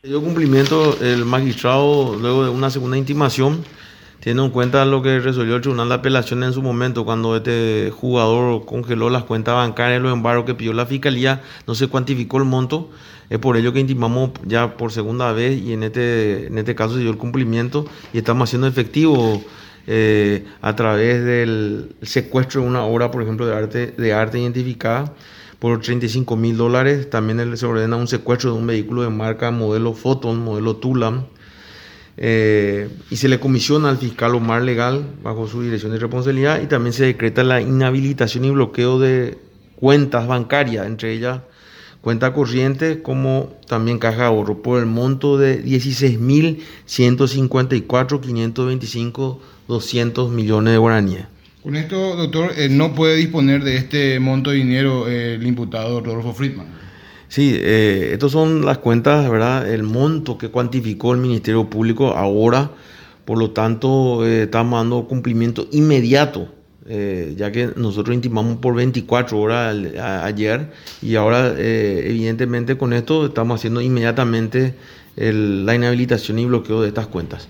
Dio cumplimiento el magistrado luego de una segunda intimación, teniendo en cuenta lo que resolvió el Tribunal de Apelación en su momento, cuando este jugador congeló las cuentas bancarias, los embargos que pidió la Fiscalía, no se cuantificó el monto, es por ello que intimamos ya por segunda vez y en este, en este caso se dio el cumplimiento y estamos haciendo efectivo eh, a través del secuestro de una obra, por ejemplo, de arte, de arte identificada por 35 mil dólares. También se ordena un secuestro de un vehículo de marca modelo Photon, modelo Tulam. Eh, y se le comisiona al fiscal Omar Legal bajo su dirección de responsabilidad y también se decreta la inhabilitación y bloqueo de cuentas bancarias, entre ellas cuenta corriente como también caja de ahorro por el monto de 16.154.525 200 millones de guaraníes. Con esto, doctor, eh, no puede disponer de este monto de dinero eh, el imputado Rodolfo Friedman. Sí, eh, estas son las cuentas, ¿verdad? El monto que cuantificó el Ministerio Público ahora, por lo tanto, estamos dando cumplimiento inmediato, ya que nosotros intimamos por 24 horas ayer y ahora, evidentemente, con esto estamos haciendo inmediatamente la inhabilitación y bloqueo de estas cuentas.